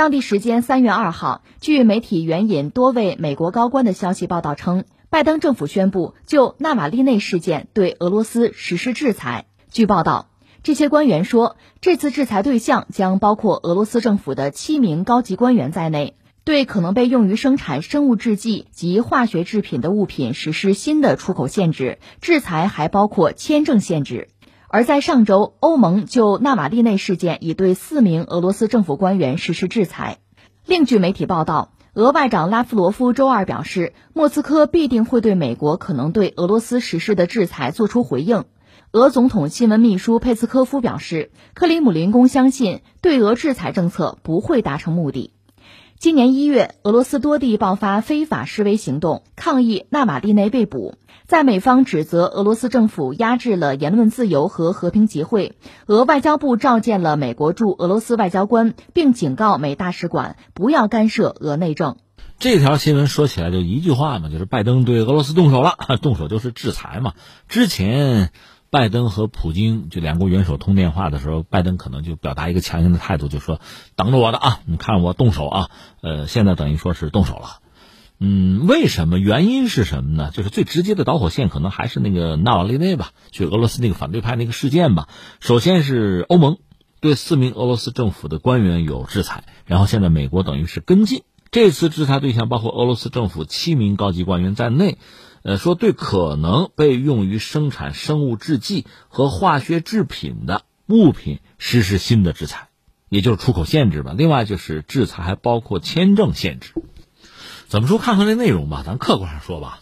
当地时间三月二号，据媒体援引多位美国高官的消息报道称，拜登政府宣布就纳瓦利内事件对俄罗斯实施制裁。据报道，这些官员说，这次制裁对象将包括俄罗斯政府的七名高级官员在内，对可能被用于生产生物制剂及化学制品的物品实施新的出口限制。制裁还包括签证限制。而在上周，欧盟就纳瓦利内事件已对四名俄罗斯政府官员实施制裁。另据媒体报道，俄外长拉夫罗夫周二表示，莫斯科必定会对美国可能对俄罗斯实施的制裁作出回应。俄总统新闻秘书佩斯科夫表示，克里姆林宫相信对俄制裁政策不会达成目的。今年一月，俄罗斯多地爆发非法示威行动，抗议纳瓦利内被捕。在美方指责俄罗斯政府压制了言论自由和和平集会，俄外交部召见了美国驻俄罗斯外交官，并警告美大使馆不要干涉俄内政。这条新闻说起来就一句话嘛，就是拜登对俄罗斯动手了，动手就是制裁嘛。之前。拜登和普京就两国元首通电话的时候，拜登可能就表达一个强硬的态度，就说等着我的啊，你看我动手啊。呃，现在等于说是动手了。嗯，为什么？原因是什么呢？就是最直接的导火线可能还是那个纳瓦利内吧，就俄罗斯那个反对派那个事件吧。首先是欧盟对四名俄罗斯政府的官员有制裁，然后现在美国等于是跟进。这次制裁对象包括俄罗斯政府七名高级官员在内。呃，说对可能被用于生产生物制剂和化学制品的物品实施新的制裁，也就是出口限制吧。另外就是制裁还包括签证限制。怎么说？看看这内容吧，咱客观上说吧，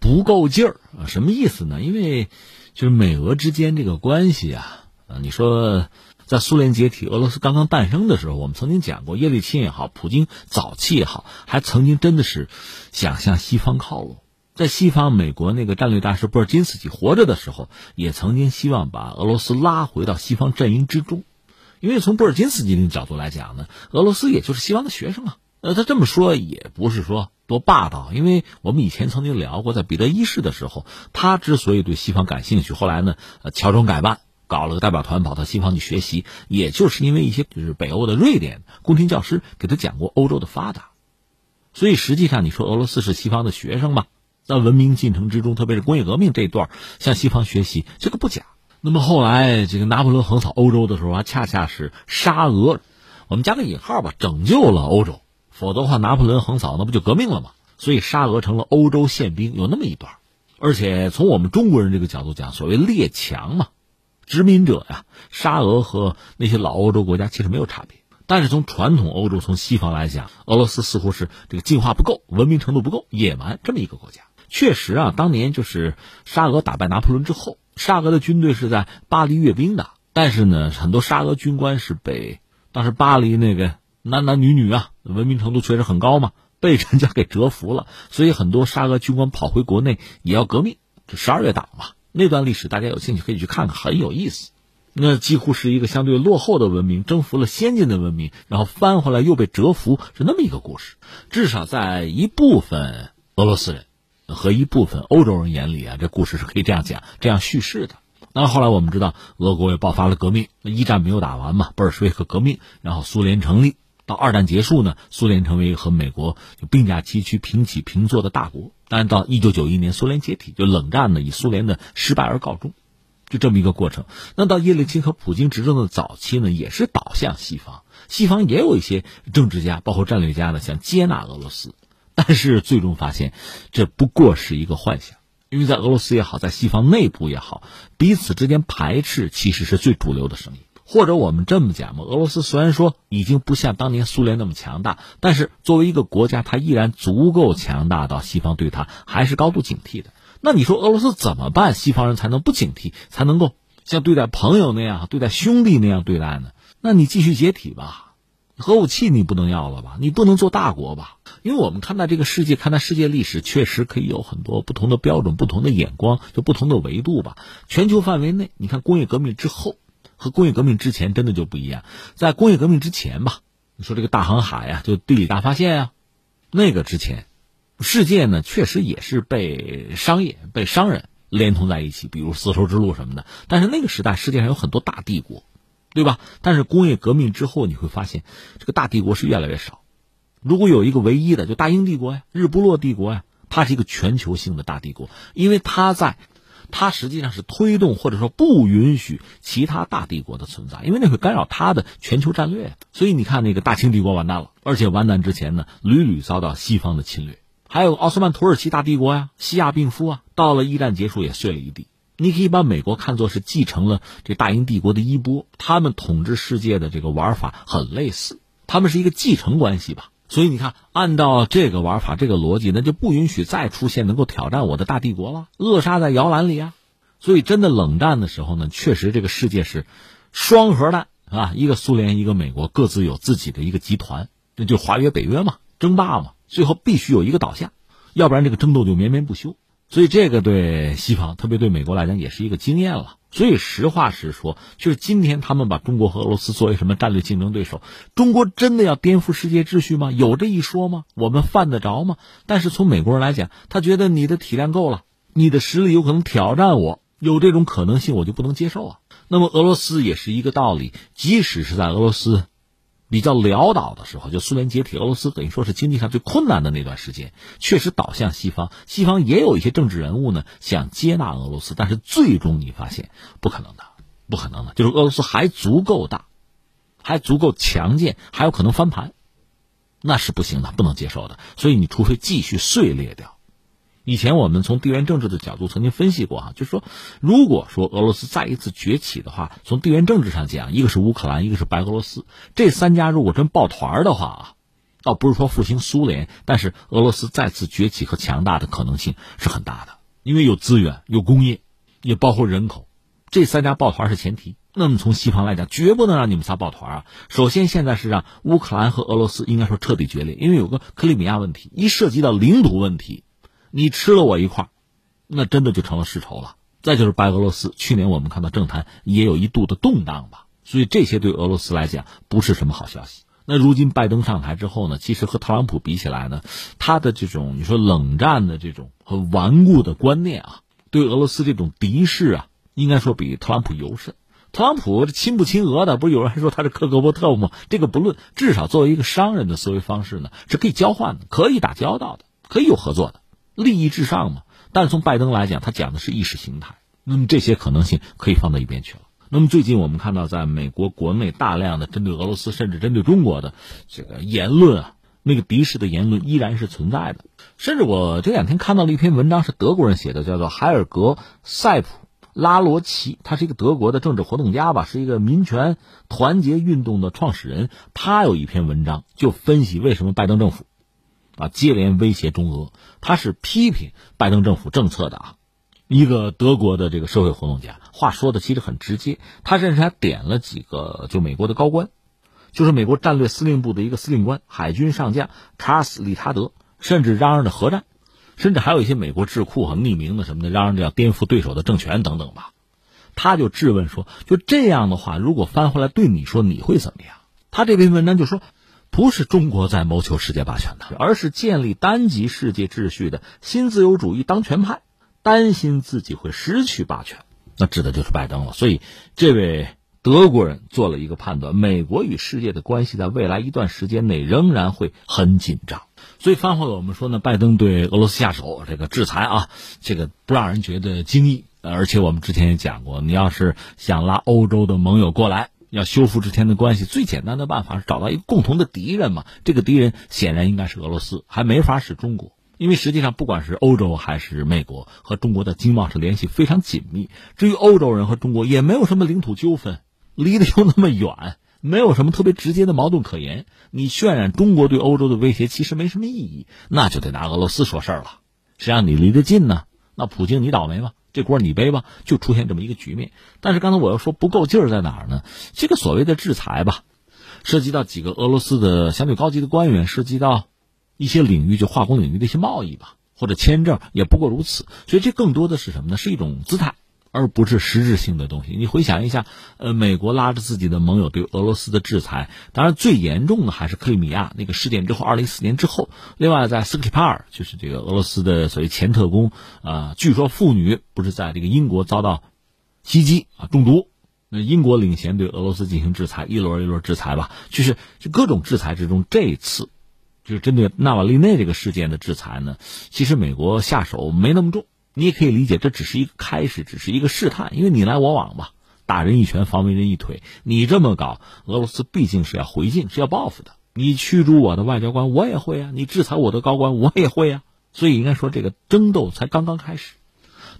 不够劲儿啊。什么意思呢？因为就是美俄之间这个关系啊，呃，你说在苏联解体、俄罗斯刚刚诞生的时候，我们曾经讲过，叶利钦也好，普京早期也好，还曾经真的是想向西方靠拢。在西方，美国那个战略大师布尔津斯基活着的时候，也曾经希望把俄罗斯拉回到西方阵营之中，因为从布尔津斯基的角度来讲呢，俄罗斯也就是西方的学生啊。呃，他这么说也不是说多霸道，因为我们以前曾经聊过，在彼得一世的时候，他之所以对西方感兴趣，后来呢，呃，乔装改扮，搞了个代表团跑到西方去学习，也就是因为一些就是北欧的瑞典宫廷教师给他讲过欧洲的发达，所以实际上你说俄罗斯是西方的学生吗？在文明进程之中，特别是工业革命这一段，向西方学习，这个不假。那么后来，这个拿破仑横扫欧洲的时候啊，恰恰是沙俄，我们加个引号吧，拯救了欧洲。否则的话，拿破仑横扫那不就革命了吗？所以沙俄成了欧洲宪兵，有那么一段。而且从我们中国人这个角度讲，所谓列强嘛，殖民者呀，沙俄和那些老欧洲国家其实没有差别。但是从传统欧洲、从西方来讲，俄罗斯似乎是这个进化不够、文明程度不够、野蛮这么一个国家。确实啊，当年就是沙俄打败拿破仑之后，沙俄的军队是在巴黎阅兵的。但是呢，很多沙俄军官是被当时巴黎那个男男女女啊，文明程度确实很高嘛，被人家给折服了。所以很多沙俄军官跑回国内也要革命，就十二月党嘛。那段历史大家有兴趣可以去看看，很有意思。那几乎是一个相对落后的文明征服了先进的文明，然后翻回来又被折服，是那么一个故事。至少在一部分俄罗斯人和一部分欧洲人眼里啊，这故事是可以这样讲、这样叙事的。那后来我们知道，俄国也爆发了革命，一战没有打完嘛，布尔什维克革命，然后苏联成立。到二战结束呢，苏联成为和美国并驾齐驱、平起平坐的大国。但到一九九一年，苏联解体，就冷战呢以苏联的失败而告终。就这么一个过程。那到叶利钦和普京执政的早期呢，也是倒向西方。西方也有一些政治家，包括战略家呢，想接纳俄罗斯，但是最终发现，这不过是一个幻想。因为在俄罗斯也好，在西方内部也好，彼此之间排斥其实是最主流的声音。或者我们这么讲嘛，俄罗斯虽然说已经不像当年苏联那么强大，但是作为一个国家，它依然足够强大到西方对它还是高度警惕的。那你说俄罗斯怎么办？西方人才能不警惕，才能够像对待朋友那样、对待兄弟那样对待呢？那你继续解体吧，核武器你不能要了吧？你不能做大国吧？因为我们看待这个世界、看待世界历史，确实可以有很多不同的标准、不同的眼光，就不同的维度吧。全球范围内，你看工业革命之后和工业革命之前真的就不一样。在工业革命之前吧，你说这个大航海呀，就地理大发现呀，那个之前。世界呢，确实也是被商业、被商人连通在一起，比如丝绸之路什么的。但是那个时代，世界上有很多大帝国，对吧？但是工业革命之后，你会发现这个大帝国是越来越少。如果有一个唯一的，就大英帝国呀、日不落帝国呀，它是一个全球性的大帝国，因为它在，它实际上是推动或者说不允许其他大帝国的存在，因为那会干扰它的全球战略。所以你看，那个大清帝国完蛋了，而且完蛋之前呢，屡屡遭到西方的侵略。还有奥斯曼土耳其大帝国呀，西亚病夫啊，到了一战结束也碎了一地。你可以把美国看作是继承了这大英帝国的衣钵，他们统治世界的这个玩法很类似，他们是一个继承关系吧。所以你看，按照这个玩法、这个逻辑，那就不允许再出现能够挑战我的大帝国了，扼杀在摇篮里啊。所以，真的冷战的时候呢，确实这个世界是双核弹啊，一个苏联，一个美国，各自有自己的一个集团，那就华约、北约嘛，争霸嘛，最后必须有一个倒下，要不然这个争斗就绵绵不休。所以这个对西方，特别对美国来讲，也是一个经验了。所以实话实说，就是今天他们把中国和俄罗斯作为什么战略竞争对手，中国真的要颠覆世界秩序吗？有这一说吗？我们犯得着吗？但是从美国人来讲，他觉得你的体量够了，你的实力有可能挑战我，有这种可能性，我就不能接受啊。那么俄罗斯也是一个道理，即使是在俄罗斯。比较潦倒的时候，就苏联解体，俄罗斯等于说是经济上最困难的那段时间，确实倒向西方。西方也有一些政治人物呢，想接纳俄罗斯，但是最终你发现不可能的，不可能的，就是俄罗斯还足够大，还足够强健，还有可能翻盘，那是不行的，不能接受的。所以你除非继续碎裂掉。以前我们从地缘政治的角度曾经分析过哈，就是说，如果说俄罗斯再一次崛起的话，从地缘政治上讲，一个是乌克兰，一个是白俄罗斯，这三家如果真抱团的话啊，倒不是说复兴苏联，但是俄罗斯再次崛起和强大的可能性是很大的，因为有资源、有工业，也包括人口，这三家抱团是前提。那么从西方来讲，绝不能让你们仨抱团啊！首先，现在是让乌克兰和俄罗斯应该说彻底决裂，因为有个克里米亚问题，一涉及到领土问题。你吃了我一块那真的就成了世仇了。再就是白俄罗斯，去年我们看到政坛也有一度的动荡吧，所以这些对俄罗斯来讲不是什么好消息。那如今拜登上台之后呢，其实和特朗普比起来呢，他的这种你说冷战的这种很顽固的观念啊，对俄罗斯这种敌视啊，应该说比特朗普尤甚。特朗普亲不亲俄的，不是有人还说他是克格勃特务吗？这个不论，至少作为一个商人的思维方式呢，是可以交换的，可以打交道的，可以有合作的。利益至上嘛，但从拜登来讲，他讲的是意识形态，那么这些可能性可以放到一边去了。那么最近我们看到，在美国国内大量的针对俄罗斯甚至针对中国的这个言论啊，那个敌视的言论依然是存在的。甚至我这两天看到了一篇文章，是德国人写的，叫做海尔格·塞普拉罗奇，他是一个德国的政治活动家吧，是一个民权团结运动的创始人。他有一篇文章就分析为什么拜登政府。啊，接连威胁中俄，他是批评拜登政府政策的啊，一个德国的这个社会活动家，话说的其实很直接，他甚至还点了几个就美国的高官，就是美国战略司令部的一个司令官，海军上将查尔斯·理查德，甚至嚷嚷着核战，甚至还有一些美国智库很匿名的什么的，嚷嚷着要颠覆对手的政权等等吧，他就质问说，就这样的话，如果翻回来对你说，你会怎么样？他这篇文章就说。不是中国在谋求世界霸权的，而是建立单极世界秩序的新自由主义当权派，担心自己会失去霸权，那指的就是拜登了。所以，这位德国人做了一个判断：美国与世界的关系在未来一段时间内仍然会很紧张。所以，翻回我们说呢，拜登对俄罗斯下手，这个制裁啊，这个不让人觉得惊异。而且我们之前也讲过，你要是想拉欧洲的盟友过来。要修复之间的关系，最简单的办法是找到一个共同的敌人嘛。这个敌人显然应该是俄罗斯，还没法是中国，因为实际上不管是欧洲还是美国和中国的经贸是联系非常紧密。至于欧洲人和中国也没有什么领土纠纷，离得又那么远，没有什么特别直接的矛盾可言。你渲染中国对欧洲的威胁其实没什么意义，那就得拿俄罗斯说事儿了。谁让你离得近呢？那普京你倒霉吧。这锅你背吧，就出现这么一个局面。但是刚才我要说不够劲儿在哪儿呢？这个所谓的制裁吧，涉及到几个俄罗斯的相对高级的官员，涉及到一些领域，就化工领域的一些贸易吧，或者签证，也不过如此。所以这更多的是什么呢？是一种姿态。而不是实质性的东西。你回想一下，呃，美国拉着自己的盟友对俄罗斯的制裁，当然最严重的还是克里米亚那个事件之后，二零一四年之后。另外，在斯克里帕尔，就是这个俄罗斯的所谓前特工，啊，据说妇女不是在这个英国遭到袭击啊中毒，那英国领衔对俄罗斯进行制裁，一轮一轮制裁吧，就是就各种制裁之中，这一次就是针对纳瓦利内这个事件的制裁呢，其实美国下手没那么重，你也可以理解，这只是一个开始，只是一个试探，因为你来我往吧，打人一拳防为人一腿，你这么搞，俄罗斯毕竟是要回敬，是要报复的。你驱逐我的外交官，我也会啊；你制裁我的高官，我也会啊。所以应该说，这个争斗才刚刚开始。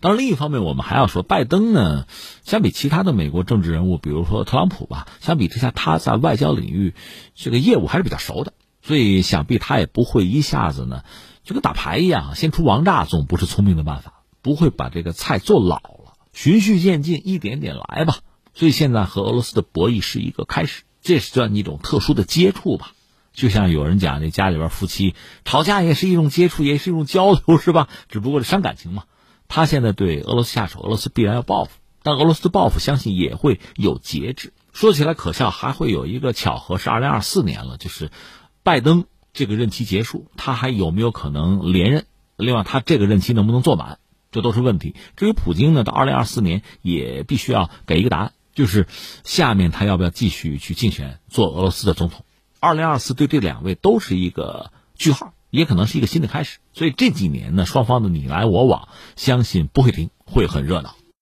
当然，另一方面，我们还要说，拜登呢，相比其他的美国政治人物，比如说特朗普吧，相比之下，他在外交领域这个业务还是比较熟的，所以想必他也不会一下子呢，就跟打牌一样，先出王炸，总不是聪明的办法，不会把这个菜做老了，循序渐进，一点点来吧。所以现在和俄罗斯的博弈是一个开始，这是算一种特殊的接触吧。就像有人讲，这家里边夫妻吵架也是一种接触，也是一种交流，是吧？只不过是伤感情嘛。他现在对俄罗斯下手，俄罗斯必然要报复，但俄罗斯报复相信也会有节制。说起来可笑，还会有一个巧合，是二零二四年了，就是拜登这个任期结束，他还有没有可能连任？另外，他这个任期能不能做满，这都是问题。至于普京呢，到二零二四年也必须要给一个答案，就是下面他要不要继续去竞选做俄罗斯的总统？二零二四对这两位都是一个句号。也可能是一个新的开始，所以这几年呢，双方的你来我往，相信不会停，会很热闹。